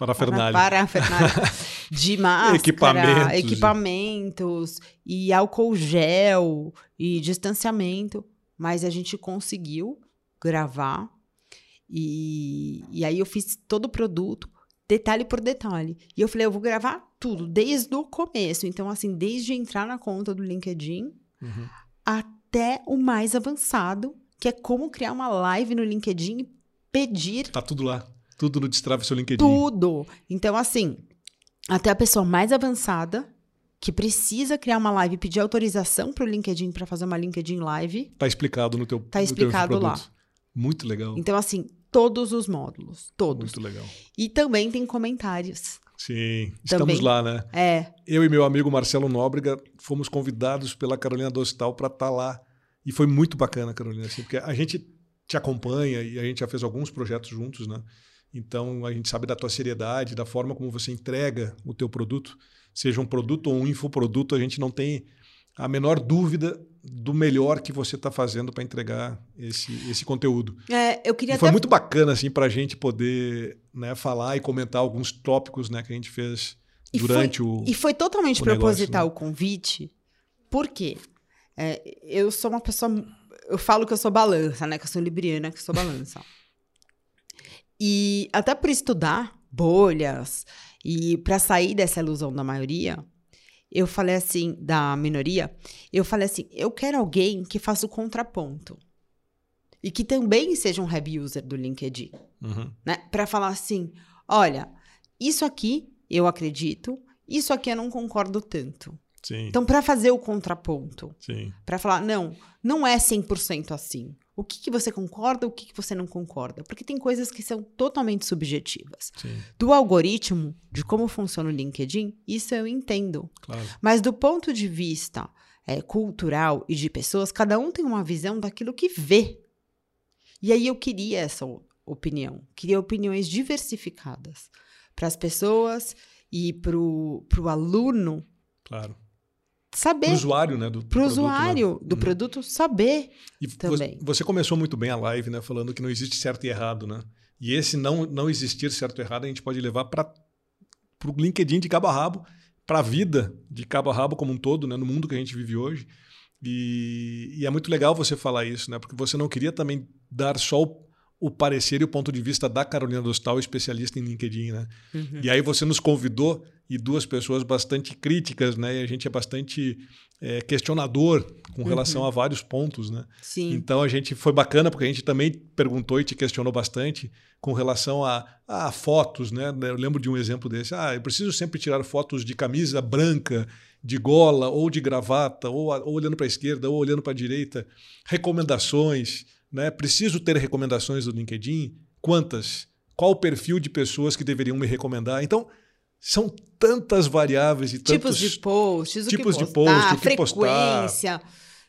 Parafernália. parafernália de máscara, Equipamentos. equipamentos, e álcool gel e distanciamento. Mas a gente conseguiu gravar. E, e aí eu fiz todo o produto, detalhe por detalhe. E eu falei, eu vou gravar tudo, desde o começo. Então, assim, desde entrar na conta do LinkedIn Uhum. até o mais avançado, que é como criar uma live no LinkedIn e pedir Tá tudo lá. Tudo no Destrave Seu LinkedIn. tudo. Então, assim, até a pessoa mais avançada que precisa criar uma live e pedir autorização para o LinkedIn para fazer uma LinkedIn Live. Tá explicado no teu Tá no teu explicado lá. Muito legal. Então, assim, todos os módulos, todos. Muito legal. E também tem comentários. Sim, estamos Também. lá, né? É, Eu e meu amigo Marcelo Nóbrega fomos convidados pela Carolina Dostal para estar lá. E foi muito bacana, Carolina, assim, porque a gente te acompanha e a gente já fez alguns projetos juntos, né? Então a gente sabe da tua seriedade, da forma como você entrega o teu produto, seja um produto ou um infoproduto, a gente não tem a menor dúvida do melhor que você está fazendo para entregar esse, esse conteúdo. é, eu queria E foi até muito bacana assim para a gente poder né, falar e comentar alguns tópicos né, que a gente fez E durante o E foi totalmente o proposital negócio, o convite. Por quê? É, eu sou uma pessoa. Eu falo que eu sou balança, né? Que eu sou libriana, que eu sou balança. E até por estudar bolhas e para sair dessa ilusão da maioria, eu falei assim, da minoria, eu falei assim: eu quero alguém que faça o contraponto. E que também seja um heavy user do LinkedIn Uhum. né? Para falar assim, olha, isso aqui eu acredito, isso aqui eu não concordo tanto. Sim, Então, para fazer o contraponto, sim. para falar, não, não é 100% assim. O que, que você concorda, o que, que você não concorda? Porque tem coisas que são totalmente subjetivas. Sim, Do algoritmo, de como funciona o LinkedIn, isso eu entendo. claro. Mas do ponto de vista é, cultural e de pessoas, cada um tem uma visão daquilo que vê. E aí eu queria essa opinião, queria opiniões diversificadas para as pessoas e para o aluno Claro. Saber, Para o usuário, né? Para o produto, né? usuário do Uhum. produto saber. E também. Você começou muito bem a live, né? Falando que não existe certo e errado, né? E esse não, não existir certo e errado a gente pode levar para o LinkedIn de cabo a rabo, para a vida de cabo a rabo como um todo, né? No mundo que a gente vive hoje. E, e é muito legal você falar isso, né? Porque você não queria também dar só o, o parecer e o ponto de vista da Carolina Dostal, especialista em LinkedIn, né? Uhum. E aí você nos convidou e duas pessoas bastante críticas, né? E a gente é bastante é, questionador com relação uhum. a vários pontos, né? Sim. Então a gente foi bacana porque a gente também perguntou e te questionou bastante com relação a, a fotos, né? Eu lembro de um exemplo desse. Ah, eu preciso sempre tirar fotos de camisa branca, de gola ou de gravata, ou, ou olhando para a esquerda ou olhando para a direita. Recomendações né? Preciso ter recomendações do LinkedIn? Quantas? Qual o perfil de pessoas que deveriam me recomendar? Então, são tantas variáveis e tipos tantos de posts, tipos de post, frequência, postar.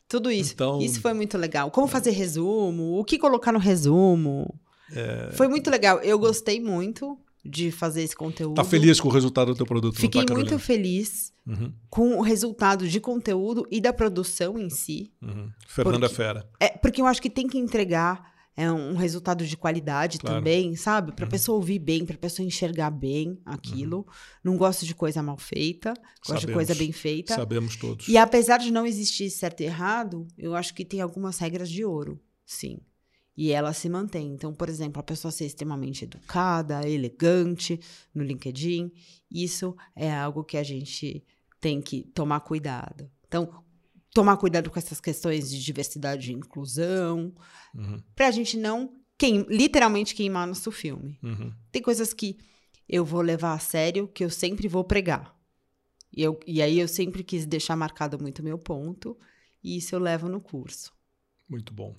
tudo isso. Então, isso foi muito legal. Como fazer resumo, o que colocar no resumo. É... Foi muito legal. Eu gostei muito de fazer esse conteúdo. Tá feliz com o resultado do teu produto? Fiquei tá, muito feliz uhum. com o resultado de conteúdo e da produção em si. Uhum. Fernanda porque, Fera. É, porque eu acho que tem que entregar é, um resultado de qualidade claro. também, sabe? Para a uhum. pessoa ouvir bem, para a pessoa enxergar bem aquilo. Uhum. Não gosto de coisa mal feita, gosto Sabemos. de coisa bem feita. Sabemos todos. E apesar de não existir certo e errado, eu acho que tem algumas regras de ouro, sim e ela se mantém. Então, por exemplo, a pessoa ser extremamente educada, elegante no LinkedIn, isso é algo que a gente tem que tomar cuidado. Então, tomar cuidado com essas questões de diversidade e inclusão, uhum. para a gente não queim, literalmente queimar nosso filme. Uhum. Tem coisas que eu vou levar a sério, que eu sempre vou pregar. E, eu, e aí eu sempre quis deixar marcado muito meu ponto, e isso eu levo no curso. Muito bom.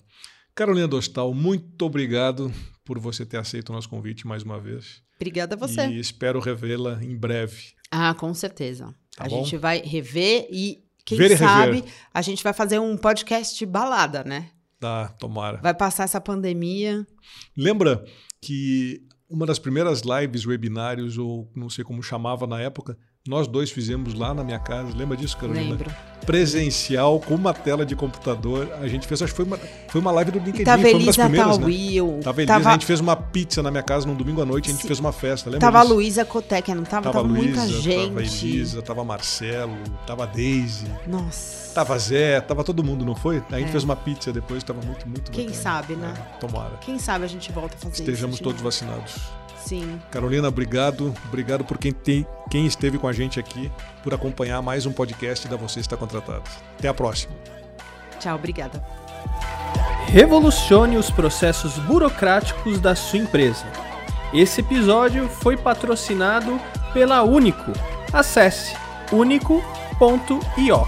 Carolina Dostal, muito obrigado por você ter aceito o nosso convite mais uma vez. Obrigada a você. E espero revê-la em breve. Ah, com certeza. Tá a bom? gente vai rever e, quem Ver sabe, e a gente vai fazer um podcast balada, né? Tá, tomara. Vai passar essa pandemia. Lembra que uma das primeiras lives, webinários, ou não sei como chamava na época, nós dois fizemos lá na minha casa. Lembra disso, Carolina? Lembro presencial com uma tela de computador. A gente fez, acho que foi uma, foi uma live do LinkedIn. Tava foi uma das primeiras, né? Will, tava Elisa, tava... a gente fez uma pizza na minha casa num domingo à noite, a gente fez uma festa, lembra Tava disso? a Luísa Cotec, não tava? Tava, tava Luísa, muita gente. Tava Elisa, tava Marcelo, tava Daisy. Nossa. Tava Zé, tava todo mundo, não foi? A gente é. fez uma pizza depois, tava muito, muito Quem bacana. sabe, né? É, tomara. Quem sabe a gente volta a fazer Estejamos isso. todos vacinados. Sim. Carolina, obrigado. Obrigado por quem, tem, quem esteve com a gente aqui, por acompanhar mais um podcast da Você Está Contratado. Até a próxima. Tchau, obrigada. Revolucione os processos burocráticos da sua empresa. Esse episódio foi patrocinado pela Único. Acesse único.io.